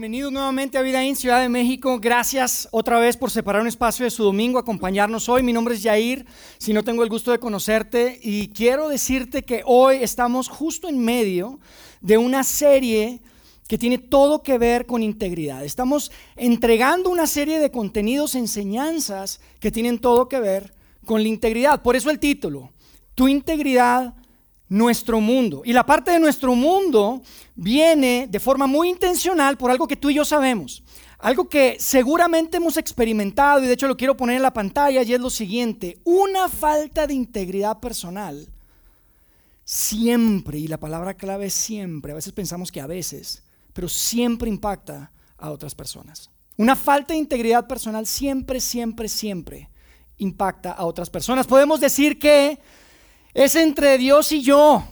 Bienvenidos nuevamente a Vida en Ciudad de México. Gracias otra vez por separar un espacio de su domingo, acompañarnos hoy. Mi nombre es Yair, si no tengo el gusto de conocerte, y quiero decirte que hoy estamos justo en medio de una serie que tiene todo que ver con integridad. Estamos entregando una serie de contenidos, enseñanzas que tienen todo que ver con la integridad. Por eso el título, Tu integridad nuestro mundo. Y la parte de nuestro mundo viene de forma muy intencional por algo que tú y yo sabemos. Algo que seguramente hemos experimentado y de hecho lo quiero poner en la pantalla y es lo siguiente. Una falta de integridad personal siempre, y la palabra clave es siempre, a veces pensamos que a veces, pero siempre impacta a otras personas. Una falta de integridad personal siempre, siempre, siempre impacta a otras personas. Podemos decir que es entre Dios y yo.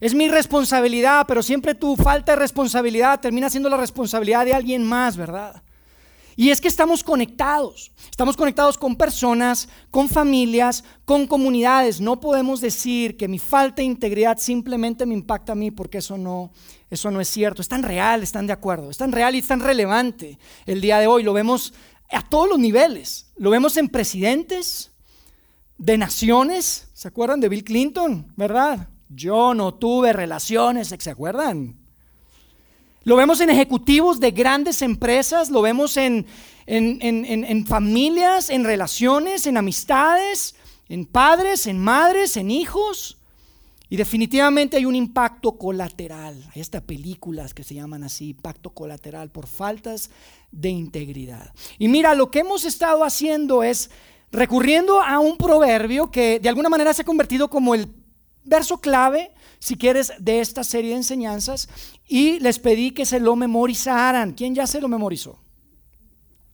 Es mi responsabilidad, pero siempre tu falta de responsabilidad termina siendo la responsabilidad de alguien más, ¿verdad? Y es que estamos conectados. Estamos conectados con personas, con familias, con comunidades. No podemos decir que mi falta de integridad simplemente me impacta a mí porque eso no, eso no es cierto. Es tan real, están de acuerdo. Es tan real y es tan relevante el día de hoy. Lo vemos a todos los niveles. Lo vemos en presidentes, de naciones. ¿Se acuerdan de Bill Clinton? ¿Verdad? Yo no tuve relaciones, ¿se acuerdan? Lo vemos en ejecutivos de grandes empresas, lo vemos en, en, familias, en relaciones, en amistades, en padres, en madres, en hijos. Y definitivamente hay un impacto colateral. Hay hasta películas que se llaman así, impacto colateral por faltas de integridad. Y mira, lo que hemos estado haciendo es recurriendo a un proverbio que de alguna manera se ha convertido como el verso clave, si quieres, de esta serie de enseñanzas, y les pedí que se lo memorizaran. ¿Quién ya se lo memorizó?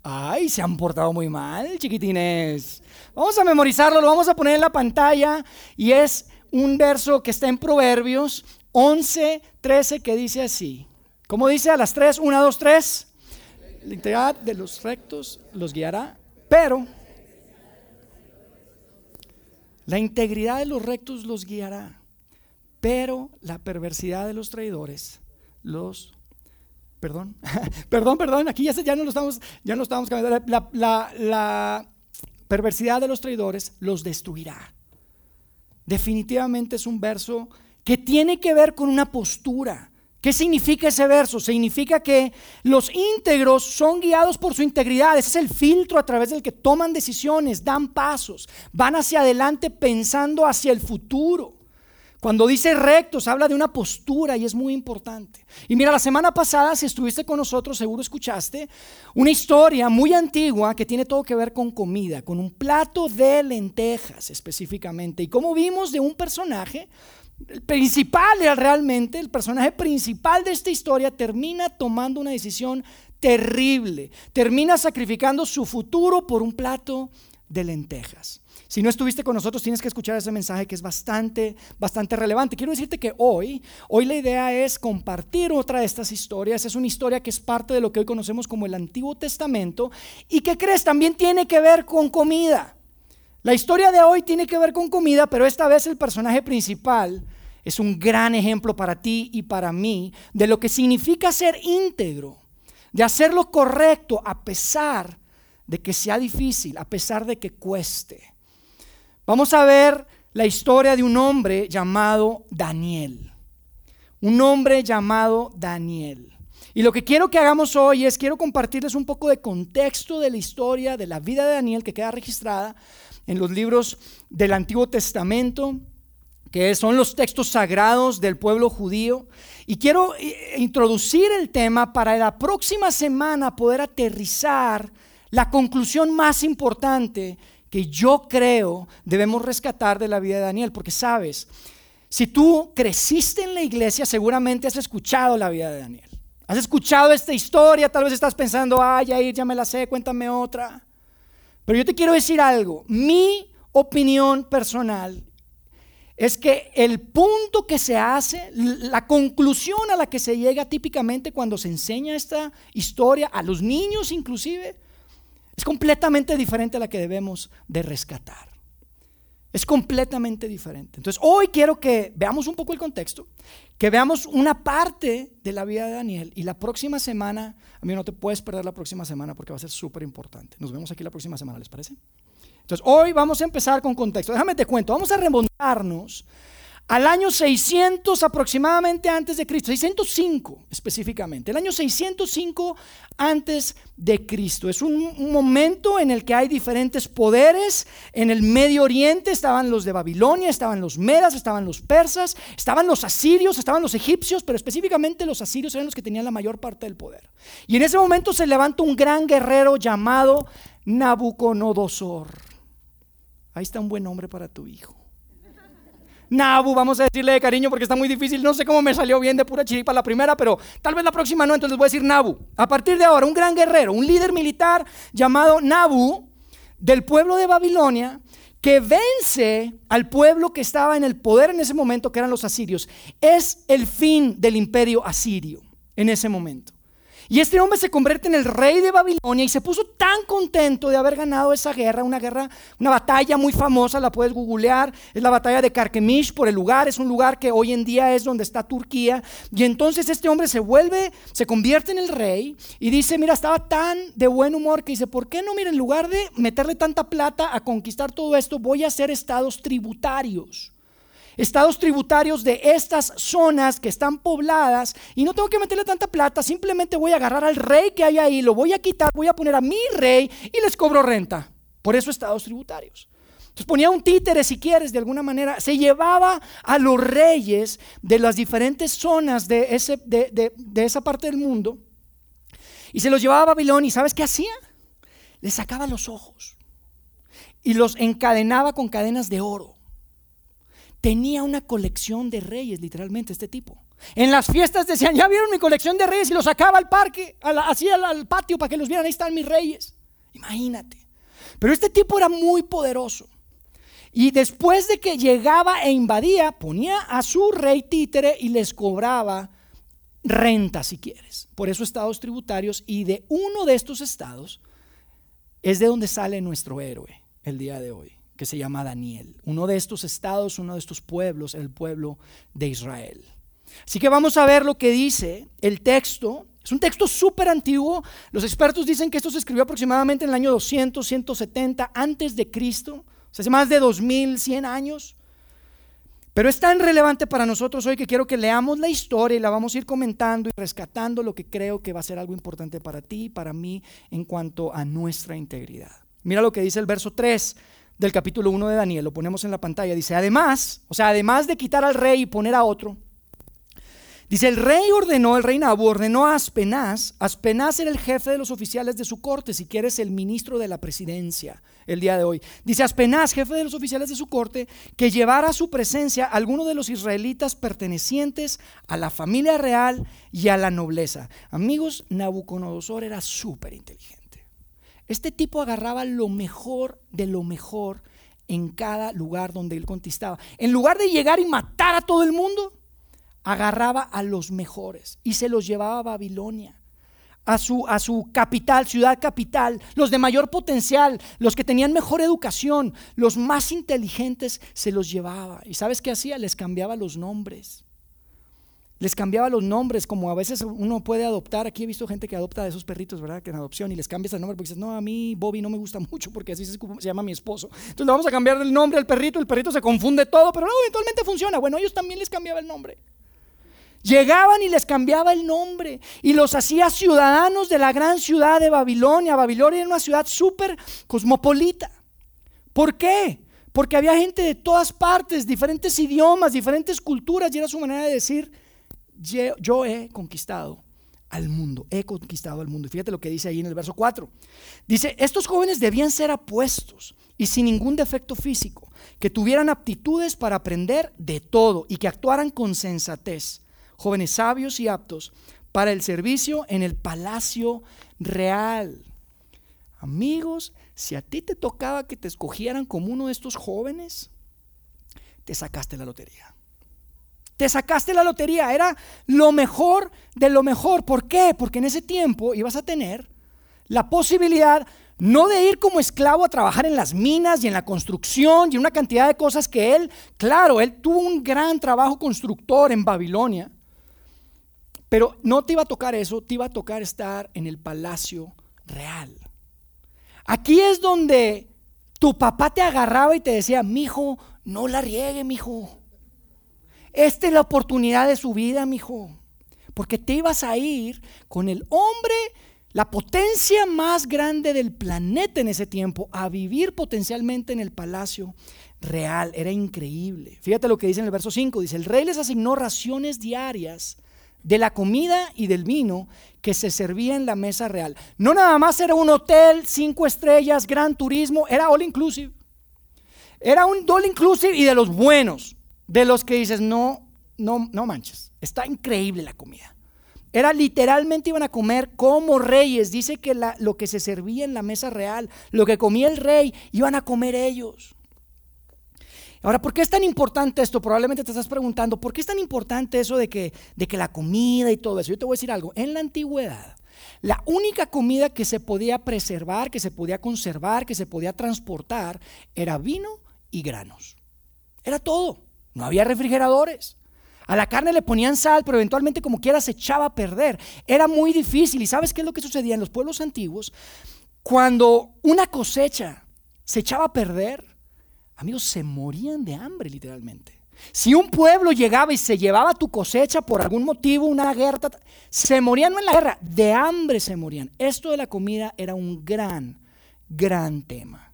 Ay, se han portado muy mal, chiquitines. Vamos a memorizarlo, lo vamos a poner en la pantalla, y es un verso que está en Proverbios 11, 13, que dice así. ¿Cómo dice a las 3? 1, 2, 3. La integridad de los rectos los guiará, pero la integridad de los rectos los guiará, pero la perversidad de los traidores los... Perdón, perdón, perdón, aquí ya, no lo estamos, ya no estamos cambiando. la perversidad de los traidores los destruirá. Definitivamente es un verso que tiene que ver con una postura ¿Qué significa ese verso? Significa que los íntegros son guiados por su integridad. Ese es el filtro a través del que toman decisiones, dan pasos, van hacia adelante pensando hacia el futuro. Cuando dice rectos, habla de una postura y es muy importante. Y mira, la semana pasada, si estuviste con nosotros, seguro escuchaste una historia muy antigua que tiene todo que ver con comida, con un plato de lentejas específicamente. Y como vimos de un personaje el principal realmente, el personaje principal de esta historia termina tomando una decisión terrible, termina sacrificando su futuro por un plato de lentejas. Si no estuviste con nosotros, tienes que escuchar ese mensaje que es bastante, bastante relevante. Quiero decirte que hoy, hoy la idea es compartir otra de estas historias. Es una historia que es parte de lo que hoy conocemos como el Antiguo Testamento y que crees también tiene que ver con comida. La historia de hoy tiene que ver con comida, pero esta vez el personaje principal es un gran ejemplo para ti y para mí de lo que significa ser íntegro, de hacer lo correcto a pesar de que sea difícil, a pesar de que cueste. Vamos a ver la historia de un hombre llamado Daniel. Un hombre llamado Daniel. Y lo que quiero que hagamos hoy es, quiero compartirles un poco de contexto de la historia de la vida de Daniel que queda registrada en los libros del Antiguo Testamento, que son los textos sagrados del pueblo judío. Y quiero eh, introducir el tema para la próxima semana poder aterrizar la conclusión más importante que yo creo debemos rescatar de la vida de Daniel, porque sabes, si tú creciste en la iglesia, seguramente has escuchado la vida de Daniel. Has escuchado esta historia, tal vez estás pensando, ay, Jair, ya me la sé, cuéntame otra. Pero yo te quiero decir algo, mi opinión personal es que el punto que se hace, la conclusión a la que se llega típicamente cuando se enseña esta historia, a los niños inclusive, es completamente diferente a la que debemos de rescatar. Es completamente diferente. Entonces, hoy quiero que veamos un poco el contexto, que veamos una parte de la vida de Daniel y la próxima semana, a mí no te puedes perder la próxima semana porque va a ser súper importante. Nos vemos aquí la próxima semana, ¿les parece? Entonces, hoy vamos a empezar con contexto. Déjame te cuento, vamos a remontarnos al año 600 aproximadamente antes de Cristo, 605 específicamente, el año 605 antes de Cristo. Es un, momento en el que hay diferentes poderes. En el Medio Oriente estaban los de Babilonia, estaban los medas, estaban los persas, estaban los asirios, estaban los egipcios, pero específicamente los asirios eran los que tenían la mayor parte del poder. Y en ese momento se levanta un gran guerrero llamado Nabucodonosor. Ahí está un buen nombre para tu hijo. Nabu, vamos a decirle de cariño porque está muy difícil. No sé cómo me salió bien de pura chiripa la primera, pero tal vez la próxima no, entonces les voy a decir Nabu. A partir de ahora, un gran guerrero, un líder militar llamado Nabu del pueblo de Babilonia que vence al pueblo que estaba en el poder en ese momento, que eran los asirios. Es el fin del imperio asirio en ese momento. Y este hombre se convierte en el rey de Babilonia y se puso tan contento de haber ganado esa guerra, una guerra, una batalla muy famosa, la puedes googlear, es la batalla de Karkemish por el lugar, es un lugar que hoy en día es donde está Turquía. Y entonces este hombre se vuelve, se convierte en el rey y dice, mira, estaba tan de buen humor que dice, ¿por qué no, mira, en lugar de meterle tanta plata a conquistar todo esto, voy a hacer estados tributarios? Estados tributarios de estas zonas que están pobladas y no tengo que meterle tanta plata, simplemente voy a agarrar al rey que hay ahí, lo voy a quitar, voy a poner a mi rey y les cobro renta. Por eso estados tributarios. Entonces ponía un títere, si quieres, de alguna manera. Se llevaba a los reyes de las diferentes zonas de, ese, de, de esa parte del mundo y se los llevaba a Babilonia. ¿Y sabes qué hacía? Les sacaba los ojos y los encadenaba con cadenas de oro tenía una colección de reyes, literalmente, este tipo. En las fiestas decían, ya vieron mi colección de reyes y los sacaba al parque, así al, patio para que los vieran, ahí están mis reyes. Imagínate. Pero este tipo era muy poderoso. Y después de que llegaba e invadía, ponía a su rey títere y les cobraba renta, si quieres. Por eso estados tributarios. Y de uno de estos estados es de donde sale nuestro héroe el día de hoy que se llama Daniel. Uno de estos estados, uno de estos pueblos, el pueblo de Israel. Así que vamos a ver lo que dice el texto. Es un texto súper antiguo. Los expertos dicen que esto se escribió aproximadamente en el año 200, 170 antes de Cristo. O sea, hace más de 2100 años. Pero es tan relevante para nosotros hoy que quiero que leamos la historia y la vamos a ir comentando y rescatando lo que creo que va a ser algo importante para ti y para mí en cuanto a nuestra integridad. Mira lo que dice el verso 3 del capítulo 1 de Daniel, lo ponemos en la pantalla, dice, además, o sea, además de quitar al rey y poner a otro, dice, el rey ordenó, el rey Nabu ordenó a Aspenaz, Aspenaz era el jefe de los oficiales de su corte, si quieres el ministro de la presidencia el día de hoy. Dice Aspenaz, jefe de los oficiales de su corte, que llevara a su presencia a alguno de los israelitas pertenecientes a la familia real y a la nobleza. Amigos, Nabucodonosor era súper inteligente. Este tipo agarraba lo mejor de lo mejor en cada lugar donde él conquistaba. En lugar de llegar y matar a todo el mundo, agarraba a los mejores y se los llevaba a Babilonia. A su, a su, capital, ciudad capital, los de mayor potencial, los que tenían mejor educación, los más inteligentes, se los llevaba. ¿Y sabes qué hacía? Les cambiaba los nombres les cambiaba los nombres, como a veces uno puede adoptar. Aquí he visto gente que adopta de esos perritos, ¿verdad? Que en adopción y les cambias el nombre porque dices, no, a mí Bobby no me gusta mucho porque así se, llama mi esposo. Entonces le vamos a cambiar el nombre al perrito, el perrito se confunde todo, pero no, eventualmente funciona. Bueno, ellos también les cambiaba el nombre. Llegaban y les cambiaba el nombre y los hacía ciudadanos de la gran ciudad de Babilonia. Babilonia era una ciudad súper cosmopolita. ¿Por qué? Porque había gente de todas partes, diferentes idiomas, diferentes culturas y era su manera de decir, yo he conquistado al mundo, he conquistado al mundo. Fíjate lo que dice ahí en el verso 4. Dice, estos jóvenes debían ser apuestos y sin ningún defecto físico, que tuvieran aptitudes para aprender de todo y que actuaran con sensatez, jóvenes sabios y aptos para el servicio en el palacio real. Amigos, si a ti te tocaba que te escogieran como uno de estos jóvenes, te sacaste la lotería. Te sacaste la lotería, era lo mejor de lo mejor. ¿Por qué? Porque en ese tiempo ibas a tener la posibilidad no de ir como esclavo a trabajar en las minas y en la construcción y una cantidad de cosas que él, claro, él tuvo un gran trabajo constructor en Babilonia, pero no te iba a tocar eso, te iba a tocar estar en el palacio real. Aquí es donde tu papá te agarraba y te decía, mijo, no la riegue, mijo. Esta es la oportunidad de su vida, mijo. Porque te ibas a ir con el hombre, la potencia más grande del planeta en ese tiempo, a vivir potencialmente en el palacio real. Era increíble. Fíjate lo que dice en el verso 5. Dice, el rey les asignó raciones diarias de la comida y del vino que se servía en la mesa real. No nada más era un hotel, cinco estrellas, gran turismo, era all inclusive. Era un all inclusive y de los buenos, de los que dices, no, no, no manches, está increíble la comida. Era literalmente iban a comer como reyes. Dice que lo que se servía en la mesa real, lo que comía el rey, iban a comer ellos. Ahora, ¿por qué es tan importante esto? Probablemente te estás preguntando, ¿por qué es tan importante eso de que, de que la comida y todo eso? Yo te voy a decir algo, en la antigüedad, la única comida que se podía preservar, que se podía conservar, que se podía transportar, era vino y granos. Era todo, no había refrigeradores. A la carne le ponían sal, pero eventualmente como quiera se echaba a perder. Era muy difícil. ¿Y sabes qué es lo que sucedía en los pueblos antiguos? Cuando una cosecha se echaba a perder, amigos, se morían de hambre literalmente. Si un pueblo llegaba y se llevaba tu cosecha por algún motivo, una guerra, se morían no en la guerra, de hambre se morían. Esto de la comida era un gran, gran tema.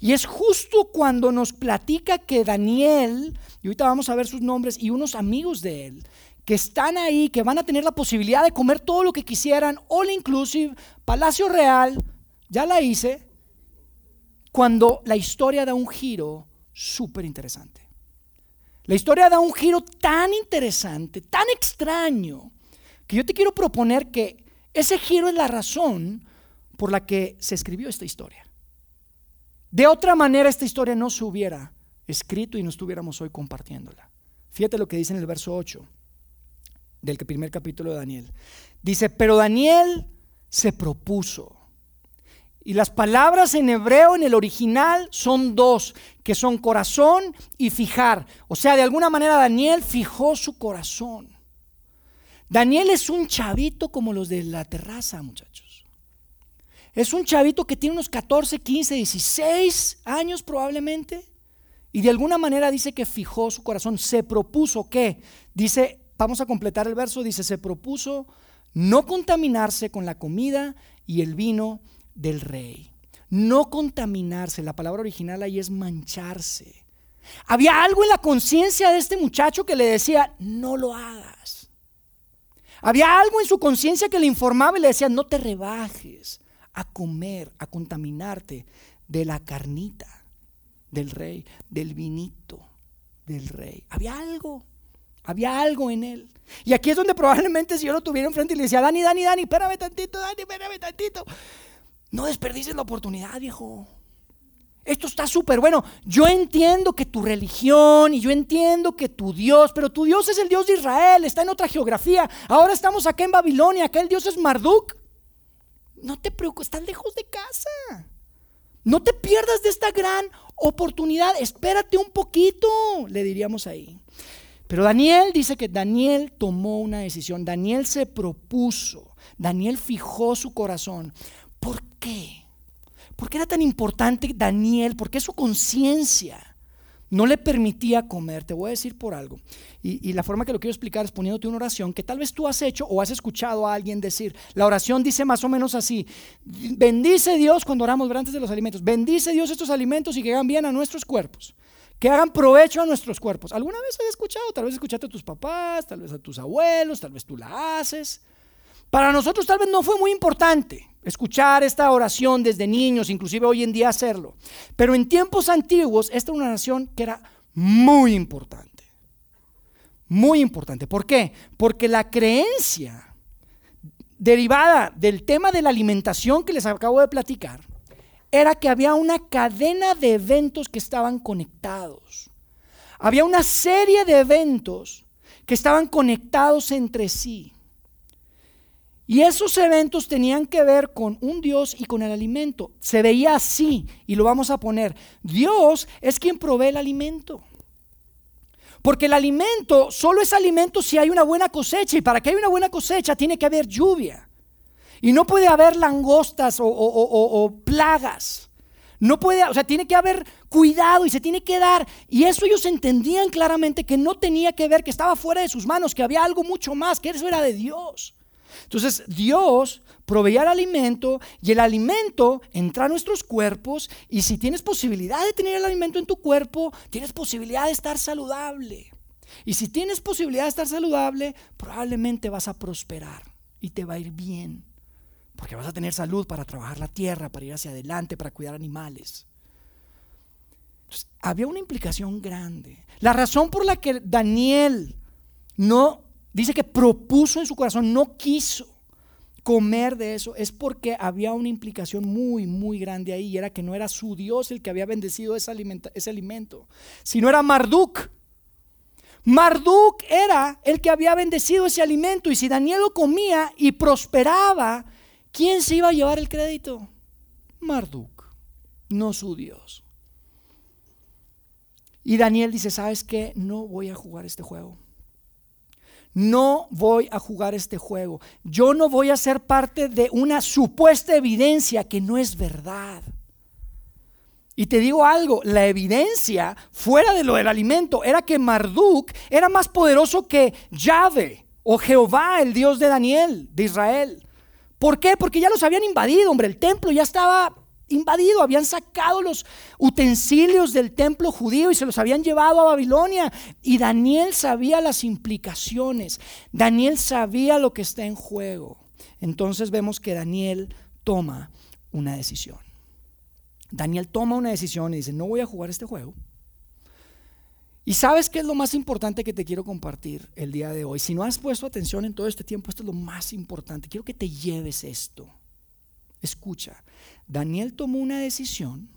Y es justo cuando nos platica que Daniel, y ahorita vamos a ver sus nombres, y unos amigos de él, que están ahí, que van a tener la posibilidad de comer todo lo que quisieran, all inclusive, Palacio Real, ya la hice, cuando la historia da un giro súper interesante. La historia da un giro tan interesante, tan extraño, que yo te quiero proponer que ese giro es la razón por la que se escribió esta historia. De otra manera esta historia no se hubiera escrito y no estuviéramos hoy compartiéndola. Fíjate lo que dice en el verso 8 del primer capítulo de Daniel. Dice, pero Daniel se propuso y las palabras en hebreo, en el original, son dos, que son corazón y fijar. O sea, de alguna manera Daniel fijó su corazón. Daniel es un chavito como los de la terraza, muchachos. Es un chavito que tiene unos 14, 15, 16 años probablemente. Y de alguna manera dice que fijó su corazón. Se propuso que, dice, vamos a completar el verso, dice, se propuso no contaminarse con la comida y el vino del rey. No contaminarse, la palabra original ahí es mancharse. Había algo en la conciencia de este muchacho que le decía, no lo hagas. Había algo en su conciencia que le informaba y le decía, no te rebajes a comer, a contaminarte de la carnita del rey, del vinito del rey. Había algo, había algo en él. Y aquí es donde probablemente si yo lo tuviera enfrente y le decía, Dani, Dani, Dani, espérame tantito, Dani, espérame tantito. No desperdices la oportunidad, viejo. Esto está súper bueno. Yo entiendo que tu religión y yo entiendo que tu Dios, pero tu Dios es el Dios de Israel, está en otra geografía. Ahora estamos acá en Babilonia, acá el Dios es Marduk. No te preocupes, estás lejos de casa. No te pierdas de esta gran oportunidad. Espérate un poquito, le diríamos ahí. Pero Daniel dice que Daniel tomó una decisión. Daniel se propuso. Daniel fijó su corazón. ¿Por qué? ¿Por qué era tan importante Daniel? ¿Por qué su conciencia no le permitía comer? Te voy a decir por algo. Y, la forma que lo quiero explicar es poniéndote una oración que tal vez tú has hecho o has escuchado a alguien decir. La oración dice más o menos así. Bendice Dios cuando oramos antes de los alimentos. Bendice Dios estos alimentos y que hagan bien a nuestros cuerpos. Que hagan provecho a nuestros cuerpos. ¿Alguna vez has escuchado? Tal vez escuchaste a tus papás, tal vez a tus abuelos, tal vez tú la haces. Para nosotros tal vez no fue muy importante escuchar esta oración desde niños, inclusive hoy en día hacerlo. Pero en tiempos antiguos esta era una oración que era muy importante. Muy importante. ¿Por qué? Porque la creencia derivada del tema de la alimentación que les acabo de platicar era que había una cadena de eventos que estaban conectados. había una serie de eventos que estaban conectados entre sí. Y esos eventos tenían que ver con un Dios y con el alimento. Se veía así, y lo vamos a poner. Dios es quien provee el alimento. Porque el alimento solo es alimento si hay una buena cosecha. Y para que haya una buena cosecha tiene que haber lluvia. Y no puede haber langostas o, plagas. No puede, o sea, tiene que haber cuidado y se tiene que dar. Y eso ellos entendían claramente que no tenía que ver, que estaba fuera de sus manos, que había algo mucho más, que eso era de Dios. Entonces Dios proveía el alimento y el alimento entra a nuestros cuerpos y si tienes posibilidad de tener el alimento en tu cuerpo, tienes posibilidad de estar saludable. Y si tienes posibilidad de estar saludable, probablemente vas a prosperar y te va a ir bien. Porque vas a tener salud para trabajar la tierra, para ir hacia adelante, para cuidar animales. Entonces, había una implicación grande. La razón por la que Daniel no, dice que propuso en su corazón, no quiso comer de eso, es porque había una implicación muy, muy grande ahí, y era que no era su Dios el que había bendecido ese, ese alimento, sino era Marduk. Marduk era el que había bendecido ese alimento, y si Daniel lo comía y prosperaba, ¿Quién se iba a llevar el crédito? Marduk, no su Dios. Y Daniel dice, ¿sabes qué? No voy a jugar este juego. No voy a jugar este juego. Yo no voy a ser parte de una supuesta evidencia que no es verdad. Y te digo algo, la evidencia fuera de lo del alimento era que Marduk era más poderoso que Yahvé o Jehová, el Dios de Daniel, de Israel. ¿Por qué? Porque ya los habían invadido, hombre, el templo ya estaba invadido, habían sacado los utensilios del templo judío y se los habían llevado a Babilonia. Y Daniel sabía las implicaciones, Daniel sabía lo que está en juego. Entonces vemos que Daniel toma una decisión. Daniel toma una decisión y dice, no voy a jugar este juego, y sabes qué es lo más importante que te quiero compartir el día de hoy. Si no has puesto atención en todo este tiempo, esto es lo más importante. Quiero que te lleves esto. Escucha, Daniel tomó una decisión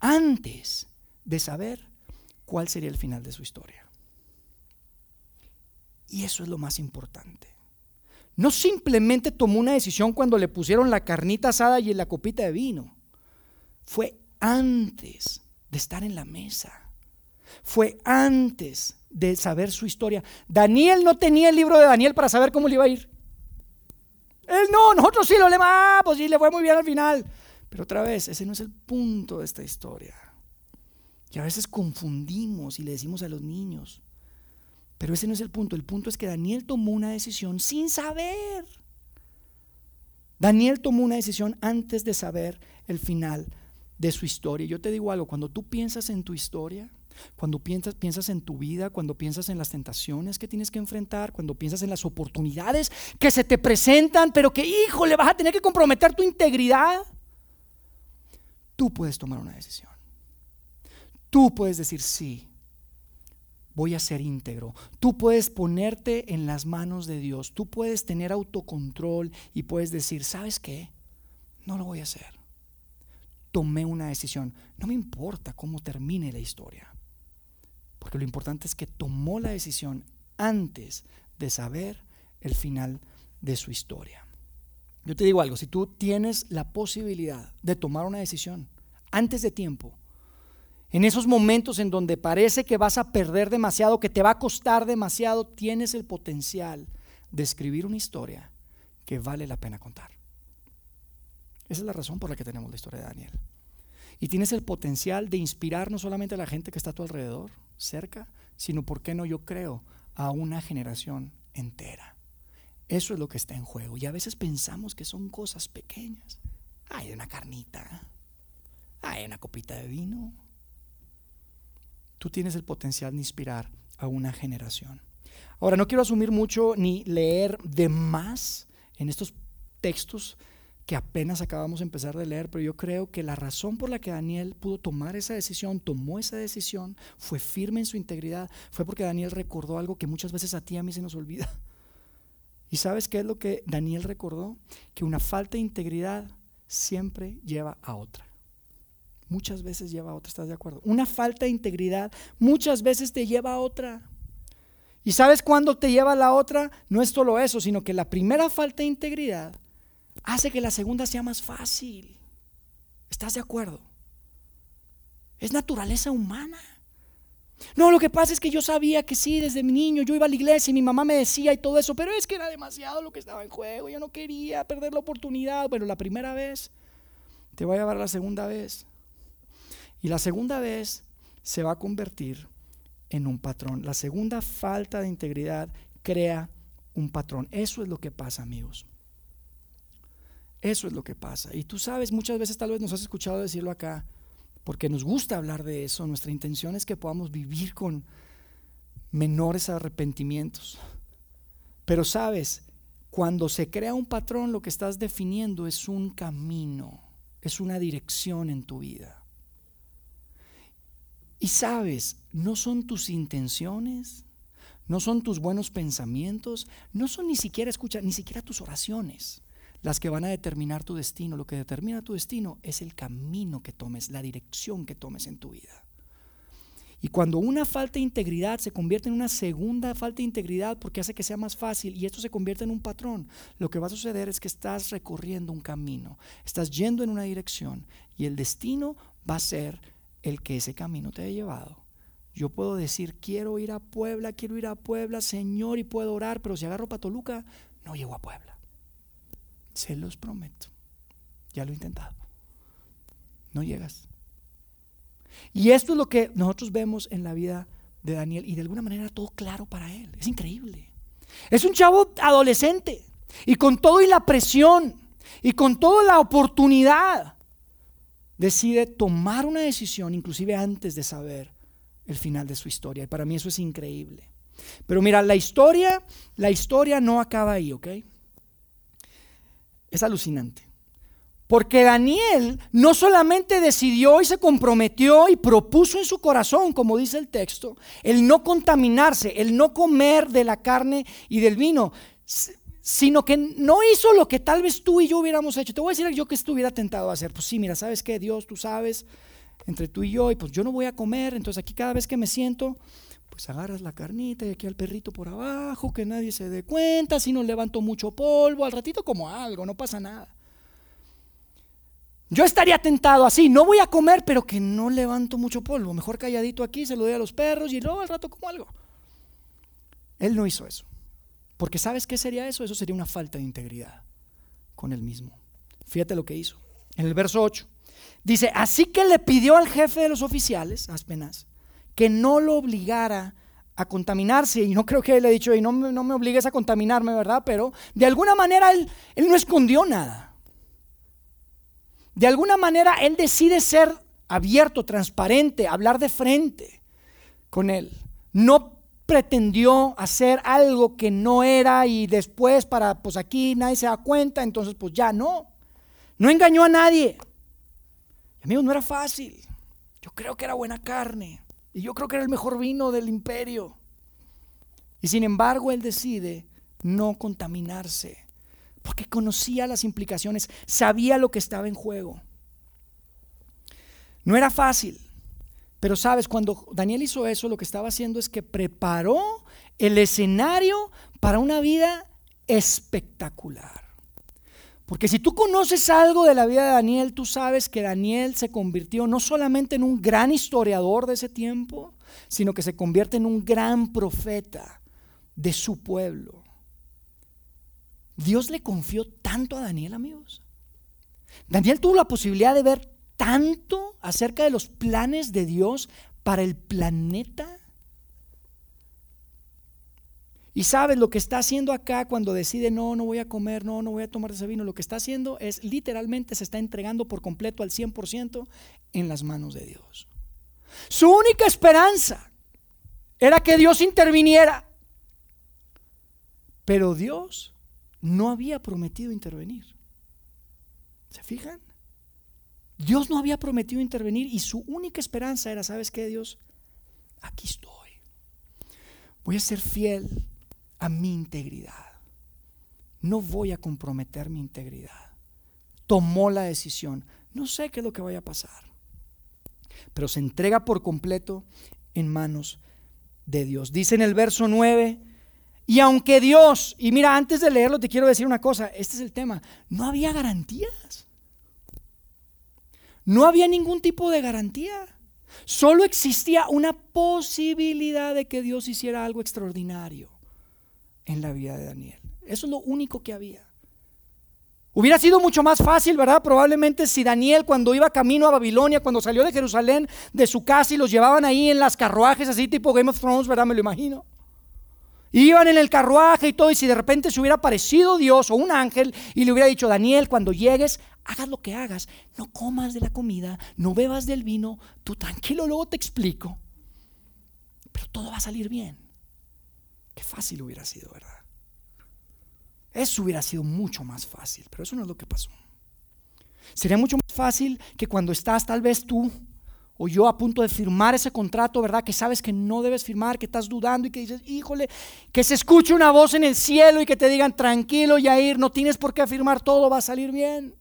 antes de saber cuál sería el final de su historia. Y eso es lo más importante. No simplemente tomó una decisión cuando le pusieron la carnita asada y la copita de vino. Fue antes de estar en la mesa fue antes de saber su historia. Daniel no tenía el libro de Daniel para saber cómo le iba a ir. Él no, nosotros sí lo leemos, ah, pues le fue muy bien al final. Pero otra vez, ese no es el punto de esta historia. Y a veces confundimos y le decimos a los niños, pero ese no es el punto. El punto es que Daniel tomó una decisión sin saber. Daniel tomó una decisión antes de saber el final de su historia. Yo te digo algo, cuando tú piensas en tu historia, cuando piensas, en tu vida, cuando piensas en las tentaciones que tienes que enfrentar, cuando piensas en las oportunidades que se te presentan, pero que, hijo, le vas a tener que comprometer tu integridad, tú puedes tomar una decisión. Tú puedes decir sí, voy a ser íntegro. Tú puedes ponerte en las manos de Dios. Tú puedes tener autocontrol y puedes decir, ¿sabes qué? No lo voy a hacer. Tomé una decisión. No me importa cómo termine la historia. Porque lo importante es que tomó la decisión antes de saber el final de su historia. Yo te digo algo, si tú tienes la posibilidad de tomar una decisión antes de tiempo, en esos momentos en donde parece que vas a perder demasiado, que te va a costar demasiado, tienes el potencial de escribir una historia que vale la pena contar. Esa es la razón por la que tenemos la historia de Daniel. Y tienes el potencial de inspirar no solamente a la gente que está a tu alrededor, cerca, sino, ¿por qué no yo creo? A una generación entera. Eso es lo que está en juego. Y a veces pensamos que son cosas pequeñas. Hay una carnita, hay una copita de vino. Tú tienes el potencial de inspirar a una generación. Ahora, no quiero asumir mucho ni leer de más en estos textos que apenas acabamos de empezar de leer, pero yo creo que la razón por la que Daniel pudo tomar esa decisión, tomó esa decisión, fue firme en su integridad, fue porque Daniel recordó algo que muchas veces a ti y a mí se nos olvida. ¿Y sabes qué es lo que Daniel recordó? Que una falta de integridad siempre lleva a otra. muchas veces lleva a otra, ¿estás de acuerdo? Una falta de integridad muchas veces te lleva a otra. ¿Y sabes cuándo te lleva a la otra? No es solo eso, sino que la primera falta de integridad hace que la segunda sea más fácil. ¿Estás de acuerdo? Es naturaleza humana. No, lo que pasa es que yo sabía que sí, desde mi niño yo iba a la iglesia y mi mamá me decía y todo eso, pero es que era demasiado lo que estaba en juego, yo no quería perder la oportunidad. Bueno, la primera vez te voy a llevar la segunda vez. Y la segunda vez se va a convertir en un patrón. La segunda falta de integridad crea un patrón. Eso es lo que pasa, amigos. Eso es lo que pasa. Y tú sabes, muchas veces tal vez nos has escuchado decirlo acá, porque nos gusta hablar de eso. Nuestra intención es que podamos vivir con menores arrepentimientos. Pero sabes, cuando se crea un patrón, lo que estás definiendo es un camino, es una dirección en tu vida. Y sabes, no son tus intenciones, no son tus buenos pensamientos, no son ni siquiera, escucha, ni siquiera tus oraciones las que van a determinar tu destino. Lo que determina tu destino es el camino que tomes, la dirección que tomes en tu vida. Y cuando una falta de integridad se convierte en una segunda falta de integridad porque hace que sea más fácil y esto se convierte en un patrón, lo que va a suceder es que estás recorriendo un camino, estás yendo en una dirección y el destino va a ser el que ese camino te ha llevado. Yo puedo decir, quiero ir a Puebla, quiero ir a Puebla, Señor, y puedo orar, pero si agarro para Toluca, no llego a Puebla. Se los prometo. Ya lo he intentado. No llegas. Y esto es lo que nosotros vemos en la vida de Daniel y de alguna manera todo claro para él. Es increíble. Es un chavo adolescente y con todo y la presión y con toda la oportunidad decide tomar una decisión inclusive antes de saber el final de su historia. Y para mí eso es increíble. Pero mira, la historia, la historia no acaba ahí, ¿ok? Es alucinante. Porque Daniel no solamente decidió y se comprometió y propuso en su corazón, como dice el texto, el no contaminarse, el no comer de la carne y del vino, sino que no hizo lo que tal vez tú y yo hubiéramos hecho. Te voy a decir yo que estuviera tentado a hacer. Pues sí, mira, ¿sabes qué? Dios, tú sabes, entre tú y yo, y pues yo no voy a comer, entonces aquí cada vez que me siento, pues agarras la carnita y aquí al perrito por abajo, que nadie se dé cuenta, si no levanto mucho polvo, al ratito como algo, no pasa nada. Yo estaría tentado así, no voy a comer, pero que no levanto mucho polvo, mejor calladito aquí, se lo doy a los perros y luego al rato como algo. Él no hizo eso, porque ¿sabes qué sería eso? Eso sería una falta de integridad con él mismo. Fíjate lo que hizo. En el verso 8 dice, así que le pidió al jefe de los oficiales, Aspenas, que no lo obligara a contaminarse. Y no creo que él haya dicho, y no, no me obligues a contaminarme, ¿verdad? Pero de alguna manera él, él no escondió nada. De alguna manera él decide ser abierto, transparente, hablar de frente con él. No pretendió hacer algo que no era y después para, pues aquí nadie se da cuenta, entonces pues ya no. No engañó a nadie. Amigos, no era fácil. Yo creo que era buena carne. Y yo creo que era el mejor vino del imperio. Y sin embargo, él decide no contaminarse, porque conocía las implicaciones, sabía lo que estaba en juego. No era fácil, pero sabes, cuando Daniel hizo eso, lo que estaba haciendo es que preparó el escenario para una vida espectacular. Porque si tú conoces algo de la vida de Daniel, tú sabes que Daniel se convirtió no solamente en un gran historiador de ese tiempo, sino que se convierte en un gran profeta de su pueblo. Dios le confió tanto a Daniel, amigos. Daniel tuvo la posibilidad de ver tanto acerca de los planes de Dios para el planeta y sabes lo que está haciendo acá cuando decide, no, no voy a comer, no, no voy a tomar ese vino. Lo que está haciendo es literalmente se está entregando por completo al 100% en las manos de Dios. Su única esperanza era que Dios interviniera. Pero Dios no había prometido intervenir. ¿Se fijan? Dios no había prometido intervenir y su única esperanza era, ¿sabes qué, Dios? Aquí estoy. Voy a ser fiel a mi integridad. No voy a comprometer mi integridad. Tomó la decisión. No sé qué es lo que vaya a pasar. pero se entrega por completo en manos de Dios. Dice en el verso 9, y aunque Dios, y mira, antes de leerlo te quiero decir una cosa, este es el tema, no había garantías. No había ningún tipo de garantía. Solo existía una posibilidad de que Dios hiciera algo extraordinario en la vida de Daniel. Eso es lo único que había. Hubiera sido mucho más fácil, ¿verdad? Probablemente si Daniel cuando iba camino a Babilonia, cuando salió de Jerusalén, de su casa y los llevaban ahí en las carruajes, así tipo Game of Thrones, ¿verdad? Me lo imagino. Iban en el carruaje y todo, y si de repente se hubiera aparecido Dios o un ángel y le hubiera dicho, Daniel, cuando llegues, hagas lo que hagas, no comas de la comida, no bebas del vino, tú tranquilo, luego te explico. Pero todo va a salir bien. Qué fácil hubiera sido, ¿verdad? Eso hubiera sido mucho más fácil, pero eso no es lo que pasó. Sería mucho más fácil que cuando estás tal vez tú o yo a punto de firmar ese contrato, ¿verdad? Que sabes que no debes firmar, que estás dudando y que dices, híjole, que se escuche una voz en el cielo y que te digan, tranquilo, Yair, no tienes por qué afirmar todo, va a salir bien.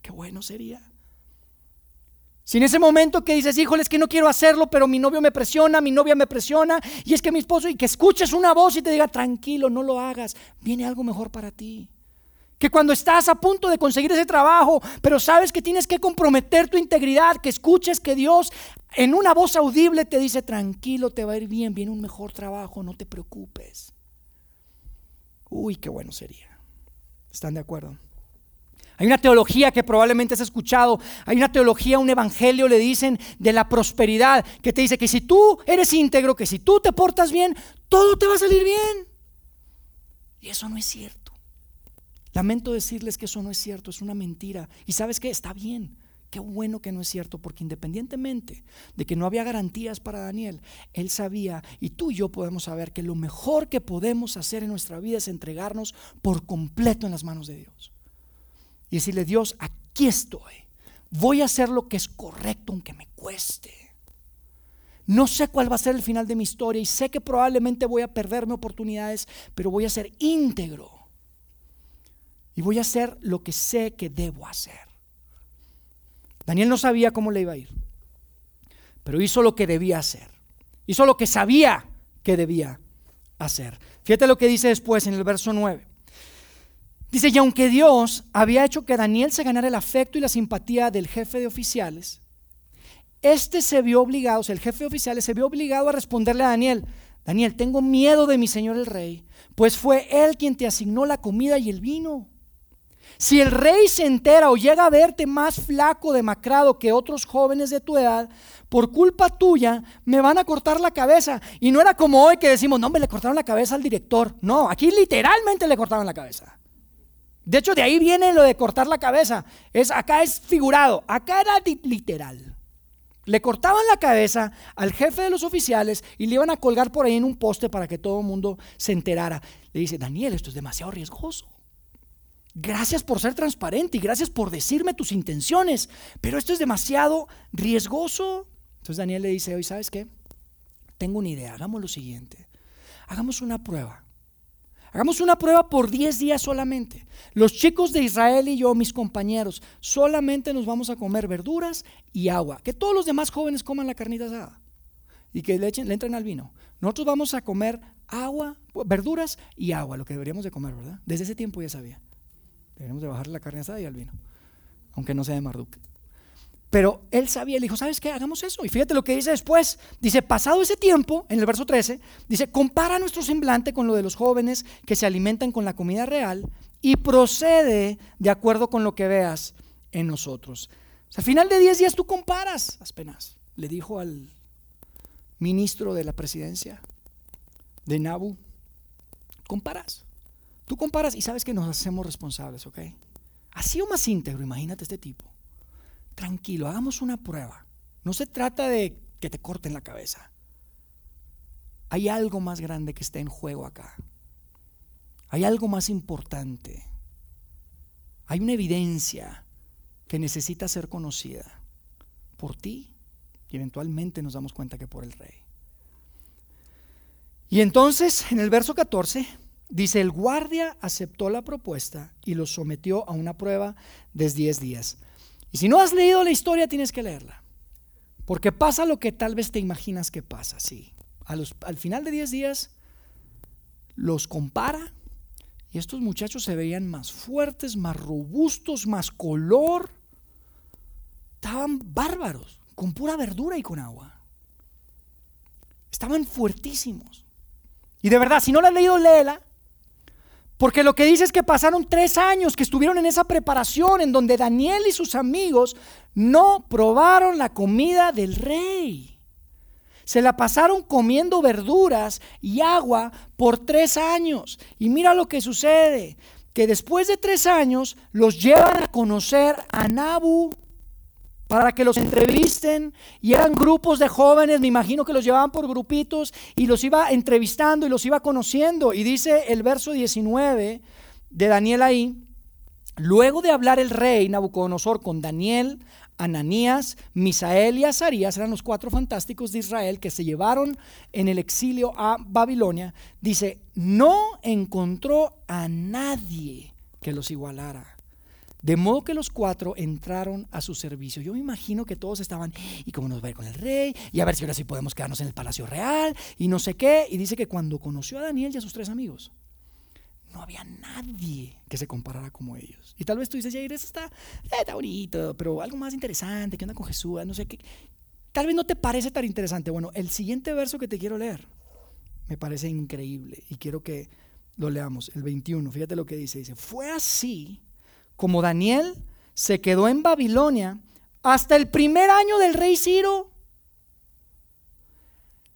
Qué bueno sería. Si en ese momento que dices, híjole, es que no quiero hacerlo, pero mi novio me presiona, mi novia me presiona, y es que mi esposo, y que escuches una voz y te diga, tranquilo, no lo hagas, viene algo mejor para ti. Que cuando estás a punto de conseguir ese trabajo, pero sabes que tienes que comprometer tu integridad, que escuches que Dios en una voz audible te dice, tranquilo, te va a ir bien, viene un mejor trabajo, no te preocupes. Uy, qué bueno sería. ¿Están de acuerdo? Hay una teología que probablemente has escuchado, hay una teología, un evangelio, le dicen, de la prosperidad, que te dice que si tú eres íntegro, que si tú te portas bien, todo te va a salir bien. Y eso no es cierto. Lamento decirles que eso no es cierto, es una mentira. Y sabes qué, está bien. Qué bueno que no es cierto, porque independientemente de que no había garantías para Daniel, él sabía, y tú y yo podemos saber, que lo mejor que podemos hacer en nuestra vida es entregarnos por completo en las manos de Dios y decirle, Dios, aquí estoy. Voy a hacer lo que es correcto aunque me cueste. No sé cuál va a ser el final de mi historia y sé que probablemente voy a perderme oportunidades, pero voy a ser íntegro. Y voy a hacer lo que sé que debo hacer. Daniel no sabía cómo le iba a ir, pero hizo lo que debía hacer. Hizo lo que sabía que debía hacer. Fíjate lo que dice después en el verso 9. Dice, y aunque Dios había hecho que Daniel se ganara el afecto y la simpatía del jefe de oficiales, este se vio obligado, el jefe de oficiales se vio obligado a responderle a Daniel, Daniel, tengo miedo de mi señor el rey, pues fue él quien te asignó la comida y el vino. Si el rey se entera o llega a verte más flaco, demacrado que otros jóvenes de tu edad, por culpa tuya me van a cortar la cabeza. Y no era como hoy que decimos, no, me le cortaron la cabeza al director. No, aquí literalmente le cortaron la cabeza. De hecho, de ahí viene lo de cortar la cabeza. Es, acá es figurado, acá era literal. Le cortaban la cabeza al jefe de los oficiales y le iban a colgar por ahí en un poste para que todo el mundo se enterara. Le dice, Daniel, esto es demasiado riesgoso. Gracias por ser transparente y gracias por decirme tus intenciones, pero esto es demasiado riesgoso. Entonces Daniel le dice, hoy sabes qué, tengo una idea, hagamos lo siguiente, hagamos una prueba. Hagamos una prueba por 10 días solamente. Los chicos de Israel y yo, mis compañeros, solamente nos vamos a comer verduras y agua. Que todos los demás jóvenes coman la carnita asada y que le, echen, le entren al vino. Nosotros vamos a comer agua, verduras y agua, lo que deberíamos de comer, ¿verdad? Desde ese tiempo ya sabía. Deberíamos de bajar la carne asada y al vino, aunque no sea de Marduk. Pero él sabía, le dijo, ¿sabes qué? Hagamos eso. Y fíjate lo que dice después. Dice, pasado ese tiempo, en el verso 13, dice, compara nuestro semblante con lo de los jóvenes que se alimentan con la comida real y procede de acuerdo con lo que veas en nosotros. al final de 10 días tú comparas, apenas, le dijo al ministro de la presidencia de Nabu, comparas. Tú comparas y sabes que nos hacemos responsables, ¿ok? Así o más íntegro, imagínate este tipo tranquilo, hagamos una prueba. No se trata de que te corten la cabeza. Hay algo más grande que está en juego acá. Hay algo más importante. Hay una evidencia que necesita ser conocida por ti y eventualmente nos damos cuenta que por el rey. Y entonces en el verso 14 dice, el guardia aceptó la propuesta y lo sometió a una prueba de 10 días. Y si no has leído la historia, tienes que leerla. Porque pasa lo que tal vez te imaginas que pasa, sí. al final de 10 días los compara y estos muchachos se veían más fuertes, más robustos, más color. Estaban bárbaros, con pura verdura y con agua. Estaban fuertísimos. Y de verdad, si no la has leído, léela. Porque lo que dice es que pasaron tres años que estuvieron en esa preparación en donde Daniel y sus amigos no probaron la comida del rey. Se la pasaron comiendo verduras y agua por tres años. Y mira lo que sucede, que después de tres años los llevan a conocer a Nabu para que los entrevisten y eran grupos de jóvenes, me imagino que los llevaban por grupitos y los iba entrevistando y los iba conociendo. Y dice el verso 19 de Daniel ahí, luego de hablar el rey Nabucodonosor con Daniel, Ananías, Misael y Azarías, eran los cuatro fantásticos de Israel que se llevaron en el exilio a Babilonia, dice, no encontró a nadie que los igualara de modo que los cuatro entraron a su servicio. Yo me imagino que todos estaban, ¿y cómo nos va a ir con el rey? Y a ver si ahora sí podemos quedarnos en el palacio real, y no sé qué. Y dice que cuando conoció a Daniel y a sus tres amigos, no había nadie que se comparara como ellos. Y tal vez tú dices, Jair, eso está, eh, está bonito, pero algo más interesante, que anda con Jesús, no sé qué. Tal vez no te parece tan interesante. Bueno, el siguiente verso que te quiero leer me parece increíble y quiero que lo leamos, el 21. Fíjate lo que dice. Dice, fue así como Daniel se quedó en Babilonia hasta el primer año del rey Ciro.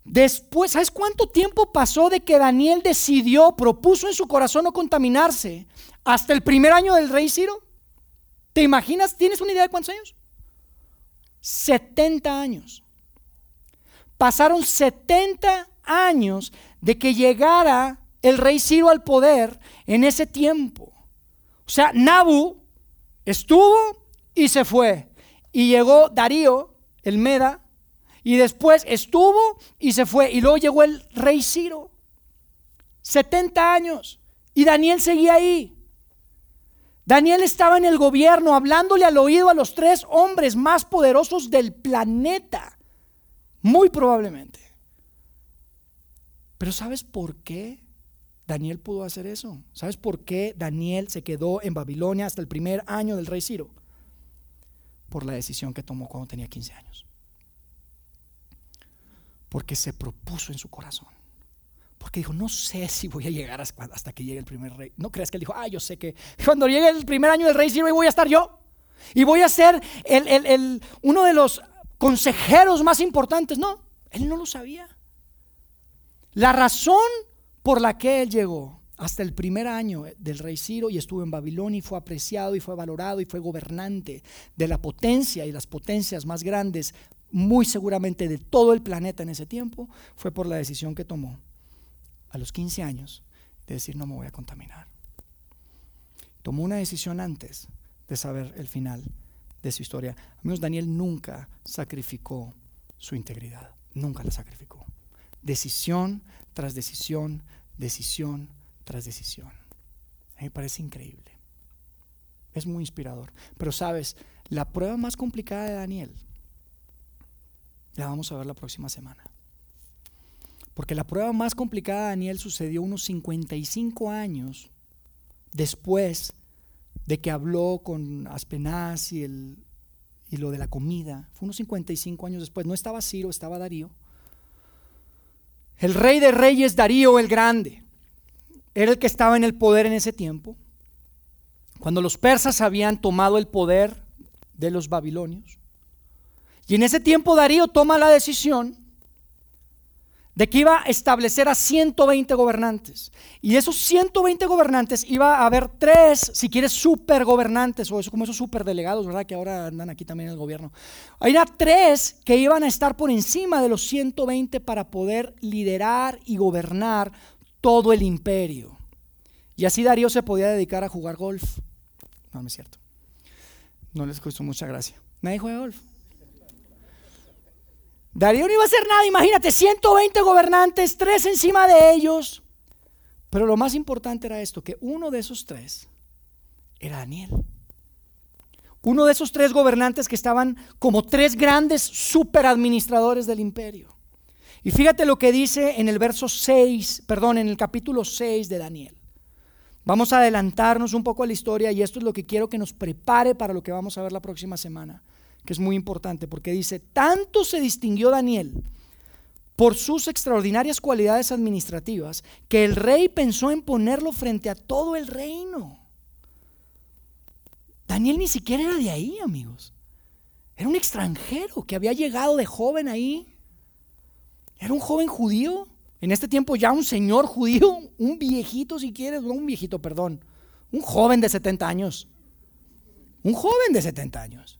Después, ¿sabes cuánto tiempo pasó de que Daniel decidió, propuso en su corazón no contaminarse hasta el primer año del rey Ciro? ¿Te imaginas? ¿Tienes una idea de cuántos años? 70 años. Pasaron 70 años de que llegara el rey Ciro al poder en ese tiempo. O sea, Nabu estuvo y se fue. Y llegó Darío, el Meda, y después estuvo y se fue. Y luego llegó el rey Ciro. 70 años. Y Daniel seguía ahí. Daniel estaba en el gobierno hablándole al oído a los tres hombres más poderosos del planeta. Muy probablemente. Pero ¿sabes por qué Daniel pudo hacer eso. ¿Sabes por qué Daniel se quedó en Babilonia hasta el primer año del rey Ciro? Por la decisión que tomó cuando tenía 15 años. Porque se propuso en su corazón. Porque dijo, no sé si voy a llegar hasta que llegue el primer rey. No creas que él dijo, ah, yo sé que cuando llegue el primer año del rey Ciro voy a estar yo. Y voy a ser uno de los consejeros más importantes. No, él no lo sabía. La razón por la que él llegó hasta el primer año del rey Ciro y estuvo en Babilonia y fue apreciado y fue valorado y fue gobernante de la potencia y las potencias más grandes, muy seguramente de todo el planeta en ese tiempo, fue por la decisión que tomó a los 15 años de decir no me voy a contaminar. Tomó una decisión antes de saber el final de su historia. Amigos, Daniel nunca sacrificó su integridad, nunca la sacrificó decisión tras decisión, decisión tras decisión. A mí me parece increíble. Es muy inspirador. Pero sabes, la prueba más complicada de Daniel la vamos a ver la próxima semana. Porque la prueba más complicada de Daniel sucedió unos 55 años después de que habló con Aspenaz y, el, y lo de la comida. Fue unos 55 años después. No estaba Ciro, estaba Darío. El rey de reyes Darío el Grande era el que estaba en el poder en ese tiempo. Cuando los persas habían tomado el poder de los babilonios. Y en ese tiempo Darío toma la decisión de que iba a establecer a 120 gobernantes. Y de esos 120 gobernantes iba a haber tres, si quieres, super gobernantes, o eso, como esos super delegados, ¿verdad? Que ahora andan aquí también en el gobierno. Había tres que iban a estar por encima de los 120 para poder liderar y gobernar todo el imperio. Y así Darío se podía dedicar a jugar golf. No, no es cierto. No les costó mucha gracia. Nadie juega golf. Darío no iba a hacer nada, imagínate, 120 gobernantes, tres encima de ellos. Pero lo más importante era esto, que uno de esos tres era Daniel. Uno de esos tres gobernantes que estaban como tres grandes superadministradores del imperio. Y fíjate lo que dice en el verso 6, perdón, en el capítulo 6 de Daniel. Vamos a adelantarnos un poco a la historia y esto es lo que quiero que nos prepare para lo que vamos a ver la próxima semana, que es muy importante, porque dice, tanto se distinguió Daniel por sus extraordinarias cualidades administrativas que el rey pensó en ponerlo frente a todo el reino. Daniel ni siquiera era de ahí, amigos. Era un extranjero que había llegado de joven ahí. Era un joven judío en este tiempo ya un señor judío, un viejito si quieres, no un viejito, perdón, un joven de 70 años. Un joven de 70 años.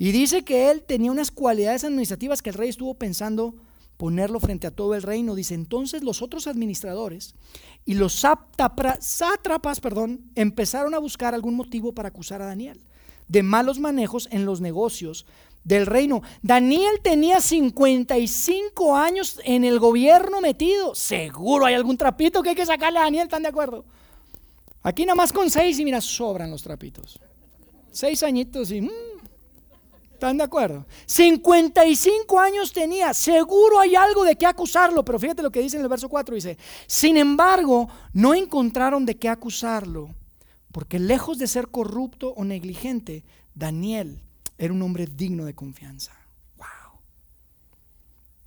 Y dice que él tenía unas cualidades administrativas que el rey estuvo pensando ponerlo frente a todo el reino. Dice, entonces los otros administradores y los sátrapas, perdón, empezaron a buscar algún motivo para acusar a Daniel de malos manejos en los negocios del reino. Daniel tenía 55 años en el gobierno metido. Seguro hay algún trapito que hay que sacarle a Daniel, ¿están de acuerdo? Aquí nada más con seis y mira, sobran los trapitos. Seis añitos y... Mm, ¿Están de acuerdo? 55 años tenía. Seguro hay algo de qué acusarlo. Pero fíjate lo que dice en el verso 4. Dice, sin embargo, no encontraron de qué acusarlo. Porque lejos de ser corrupto o negligente, Daniel era un hombre digno de confianza. ¡Wow!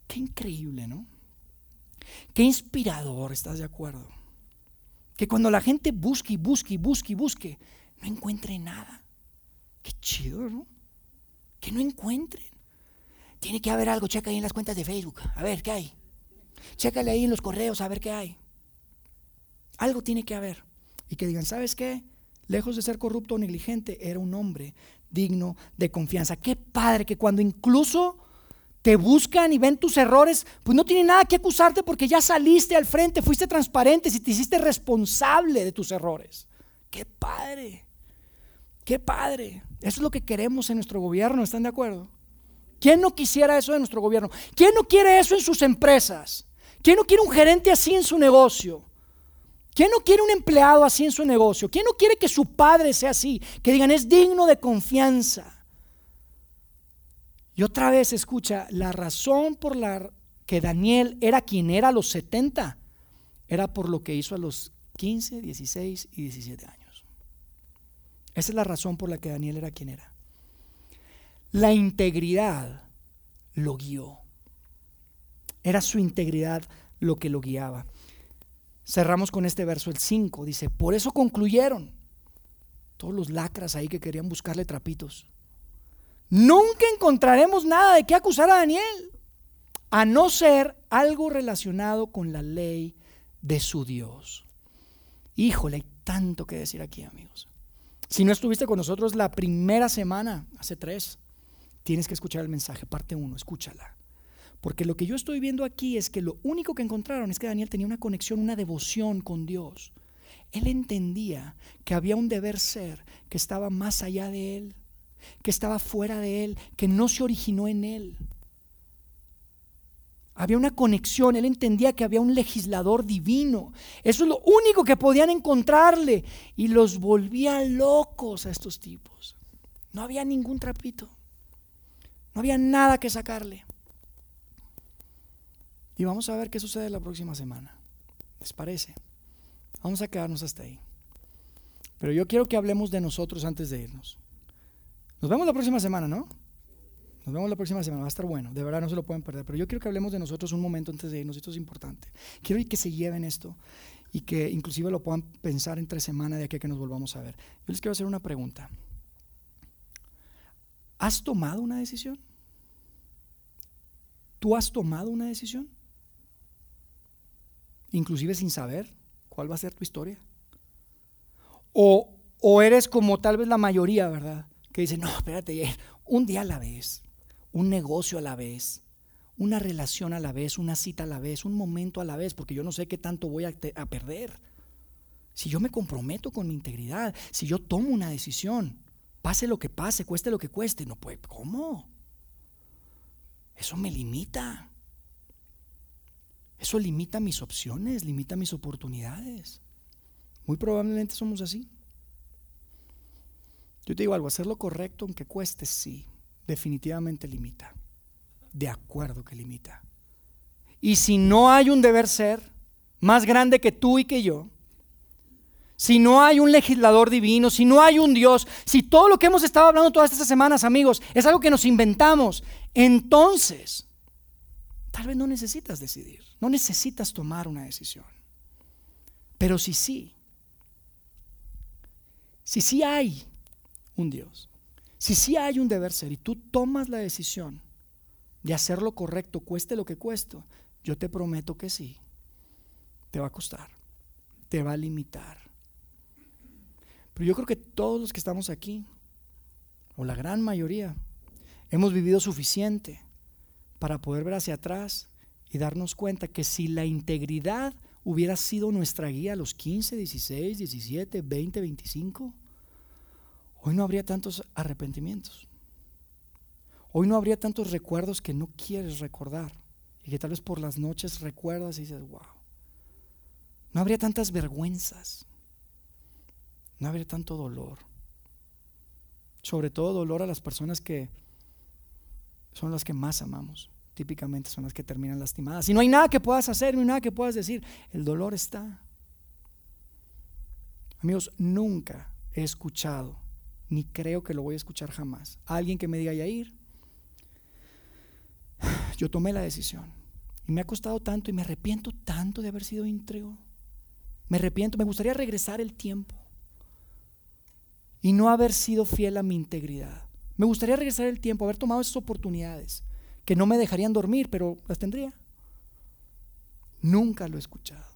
Qué increíble, ¿no? Qué inspirador, ¿estás de acuerdo? Que cuando la gente busque y busque y busque y busque, no encuentre nada. Qué chido, ¿no? Que no encuentren. Tiene que haber algo, checa ahí en las cuentas de Facebook, a ver qué hay. Chécale ahí en los correos, a ver qué hay. Algo tiene que haber. Y que digan, ¿sabes qué? Lejos de ser corrupto o negligente, era un hombre digno de confianza. Qué padre que cuando incluso te buscan y ven tus errores, pues no tiene nada que acusarte porque ya saliste al frente, fuiste transparente, si te hiciste responsable de tus errores. Qué padre, qué padre. Eso es lo que queremos en nuestro gobierno, ¿están de acuerdo? ¿Quién no quisiera eso de nuestro gobierno? ¿Quién no quiere eso en sus empresas? ¿Quién no quiere un gerente así en su negocio? ¿Quién no quiere un empleado así en su negocio? ¿Quién no quiere que su padre sea así? Que digan, es digno de confianza. Y otra vez escucha, la razón por la que Daniel era quien era a los 70 era por lo que hizo a los 15, 16 y 17 años. Esa es la razón por la que Daniel era quien era. La integridad lo guió. Era su integridad lo que lo guiaba. Cerramos con este verso, el 5, dice, por eso concluyeron todos los lacras ahí que querían buscarle trapitos. Nunca encontraremos nada de qué acusar a Daniel, a no ser algo relacionado con la ley de su Dios. Híjole, hay tanto que decir aquí, amigos. Si no estuviste con nosotros la primera semana, hace tres, tienes que escuchar el mensaje, parte uno, escúchala. Porque lo que yo estoy viendo aquí es que lo único que encontraron es que Daniel tenía una conexión, una devoción con Dios. Él entendía que había un deber ser que estaba más allá de él, que estaba fuera de él, que no se originó en él. Había una conexión, él entendía que había un legislador divino. Eso es lo único que podían encontrarle. Y los volvía locos a estos tipos. No había ningún trapito. No había nada que sacarle. Y vamos a ver qué sucede la próxima semana. ¿Les parece? Vamos a quedarnos hasta ahí. Pero yo quiero que hablemos de nosotros antes de irnos. Nos vemos la próxima semana, ¿no? Nos vemos la próxima semana, va a estar bueno, de verdad no se lo pueden perder, pero yo quiero que hablemos de nosotros un momento antes de irnos, esto es importante. Quiero que se lleven esto y que inclusive lo puedan pensar entre semana de aquí a que nos volvamos a ver. Yo les quiero hacer una pregunta. ¿Has tomado una decisión? ¿Tú has tomado una decisión? inclusive sin saber cuál va a ser tu historia. O, o eres como tal vez la mayoría, ¿verdad? Que dice, no, espérate, un día a la vez, un negocio a la vez, una relación a la vez, una cita a la vez, un momento a la vez, porque yo no sé qué tanto voy a, perder. Si yo me comprometo con mi integridad, si yo tomo una decisión, pase lo que pase, cueste lo que cueste, no puede, ¿cómo? Eso me limita. Eso limita mis opciones, limita mis oportunidades. Muy probablemente somos así. Yo te digo algo, hacer lo correcto aunque cueste, sí, definitivamente limita. De acuerdo que limita. Y si no hay un deber ser más grande que tú y que yo, si no hay un legislador divino, si no hay un Dios, si todo lo que hemos estado hablando todas estas semanas, amigos, es algo que nos inventamos, entonces tal vez no necesitas decidir, no necesitas tomar una decisión. Pero si sí, si sí hay un Dios, si sí hay un deber ser y tú tomas la decisión de hacer lo correcto, cueste lo que cueste, yo te prometo que sí, te va a costar, te va a limitar. Pero yo creo que todos los que estamos aquí, o la gran mayoría, hemos vivido suficiente para poder ver hacia atrás y darnos cuenta que si la integridad hubiera sido nuestra guía a los 15, 16, 17, 20, 25, hoy no habría tantos arrepentimientos. Hoy no habría tantos recuerdos que no quieres recordar y que tal vez por las noches recuerdas y dices, wow. No habría tantas vergüenzas. No habría tanto dolor. Sobre todo dolor a las personas que son las que más amamos. Típicamente son las que terminan lastimadas. Y no hay nada que puedas hacer, no hay nada que puedas decir. El dolor está. Amigos, nunca he escuchado, ni creo que lo voy a escuchar jamás, alguien que me diga, ir yo tomé la decisión. Y me ha costado tanto y me arrepiento tanto de haber sido íntegro. Me arrepiento, me gustaría regresar el tiempo y no haber sido fiel a mi integridad. Me gustaría regresar el tiempo, haber tomado esas oportunidades que no me dejarían dormir, pero las tendría. Nunca lo he escuchado,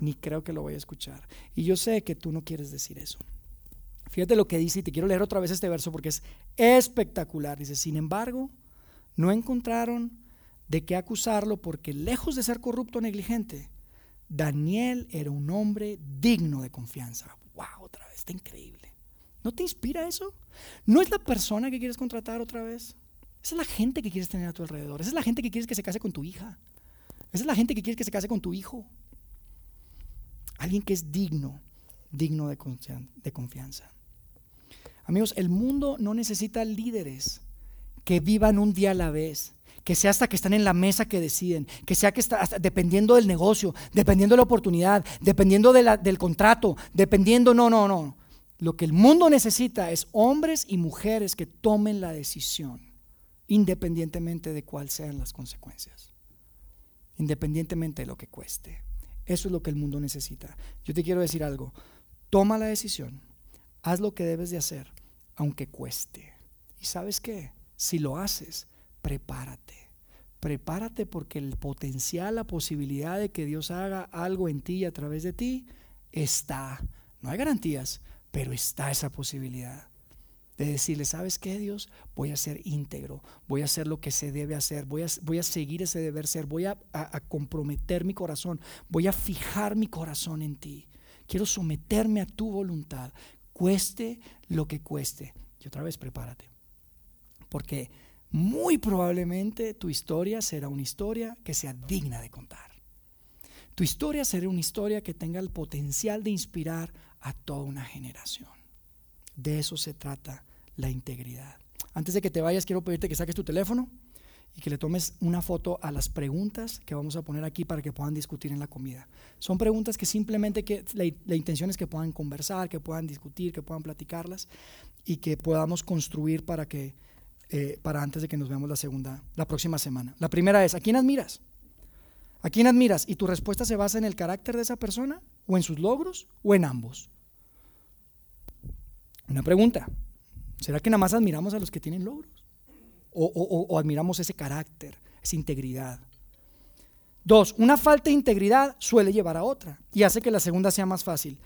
ni creo que lo voy a escuchar. Y yo sé que tú no quieres decir eso. Fíjate lo que dice, y te quiero leer otra vez este verso porque es espectacular. Dice, sin embargo, no encontraron de qué acusarlo porque lejos de ser corrupto o negligente, Daniel era un hombre digno de confianza. ¡Wow! Otra vez, está increíble. ¿No te inspira eso? ¿No es la persona que quieres contratar otra vez? Esa es la gente que quieres tener a tu alrededor. Esa es la gente que quieres que se case con tu hija. Esa es la gente que quieres que se case con tu hijo. Alguien que es digno, digno de confianza. Amigos, el mundo no necesita líderes que vivan un día a la vez, que sea hasta que están en la mesa que deciden, que sea que está dependiendo del negocio, dependiendo de la oportunidad, dependiendo del contrato, dependiendo, no, no, no. Lo que el mundo necesita es hombres y mujeres que tomen la decisión, independientemente de cuáles sean las consecuencias, independientemente de lo que cueste. Eso es lo que el mundo necesita. Yo te quiero decir algo, toma la decisión, haz lo que debes de hacer, aunque cueste. ¿Y sabes qué? Si lo haces, prepárate. Prepárate porque el potencial, la posibilidad de que Dios haga algo en ti y a través de ti está. No hay garantías, pero está esa posibilidad de decirle, ¿sabes qué, Dios? Voy a ser íntegro, voy a hacer lo que se debe hacer, voy a, voy a seguir ese deber ser, voy a, a, comprometer mi corazón, voy a fijar mi corazón en ti. Quiero someterme a tu voluntad, cueste lo que cueste. Y otra vez, prepárate porque muy probablemente tu historia será una historia que sea digna de contar. Tu historia será una historia que tenga el potencial de inspirar a toda una generación. De eso se trata la integridad. Antes de que te vayas, quiero pedirte que saques tu teléfono y que le tomes una foto a las preguntas que vamos a poner aquí para que puedan discutir en la comida. Son preguntas que simplemente que la, la, intención es que puedan conversar, que puedan discutir, que puedan platicarlas y que podamos construir para que eh, para antes de que nos veamos la segunda, la próxima semana. La primera es, ¿a quién admiras? ¿A quién admiras? ¿Y tu respuesta se basa en el carácter de esa persona? ¿O en sus logros? ¿O en ambos? Una pregunta. ¿Será que nada más admiramos a los que tienen logros? ¿O, admiramos ese carácter, esa integridad? Dos, una falta de integridad suele llevar a otra y hace que la segunda sea más fácil.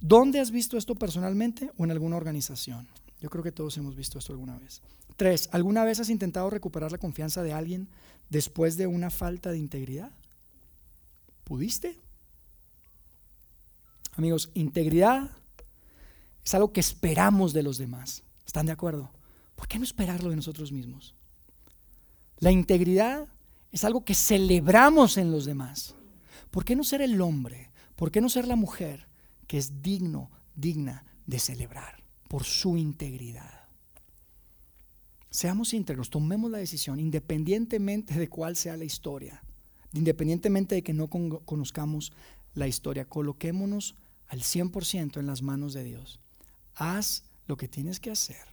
¿Dónde has visto esto personalmente o en alguna organización? Yo creo que todos hemos visto esto alguna vez. Tres, ¿alguna vez has intentado recuperar la confianza de alguien después de una falta de integridad? ¿Pudiste? Amigos, integridad es algo que esperamos de los demás. ¿Están de acuerdo? ¿Por qué no esperarlo de nosotros mismos? La integridad es algo que celebramos en los demás. ¿Por qué no ser el hombre? ¿Por qué no ser la mujer que es digno, digna de celebrar? por su integridad. Seamos íntegros, tomemos la decisión, independientemente de cuál sea la historia, independientemente de que no conozcamos la historia, coloquémonos al 100% en las manos de Dios. Haz lo que tienes que hacer.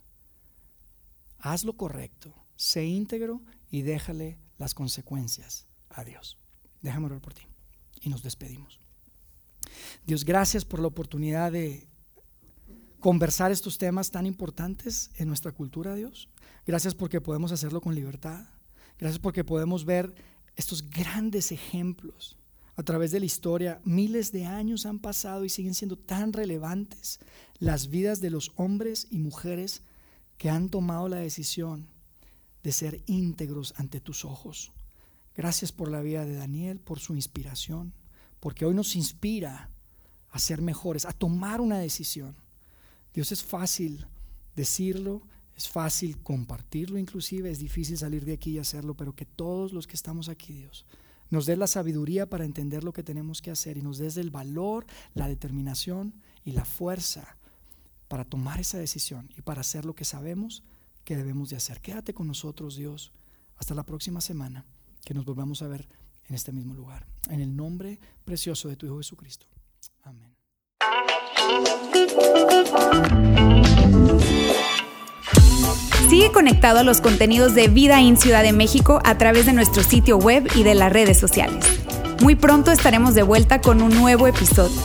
Haz lo correcto. Sé íntegro y déjale las consecuencias a Dios. Déjame orar por ti. Y nos despedimos. Dios, gracias por la oportunidad de conversar estos temas tan importantes en nuestra cultura, Dios. Gracias porque podemos hacerlo con libertad. Gracias porque podemos ver estos grandes ejemplos a través de la historia. Miles de años han pasado y siguen siendo tan relevantes las vidas de los hombres y mujeres que han tomado la decisión de ser íntegros ante tus ojos. Gracias por la vida de Daniel, por su inspiración, porque hoy nos inspira a ser mejores, a tomar una decisión. Dios es fácil decirlo, es fácil compartirlo inclusive, es difícil salir de aquí y hacerlo, pero que todos los que estamos aquí, Dios, nos des la sabiduría para entender lo que tenemos que hacer y nos des el valor, la determinación y la fuerza para tomar esa decisión y para hacer lo que sabemos que debemos de hacer. Quédate con nosotros, Dios, hasta la próxima semana, que nos volvamos a ver en este mismo lugar. En el nombre precioso de tu Hijo Jesucristo. Amén. Sigue conectado a los contenidos de Vida en Ciudad de México a través de nuestro sitio web y de las redes sociales. Muy pronto estaremos de vuelta con un nuevo episodio.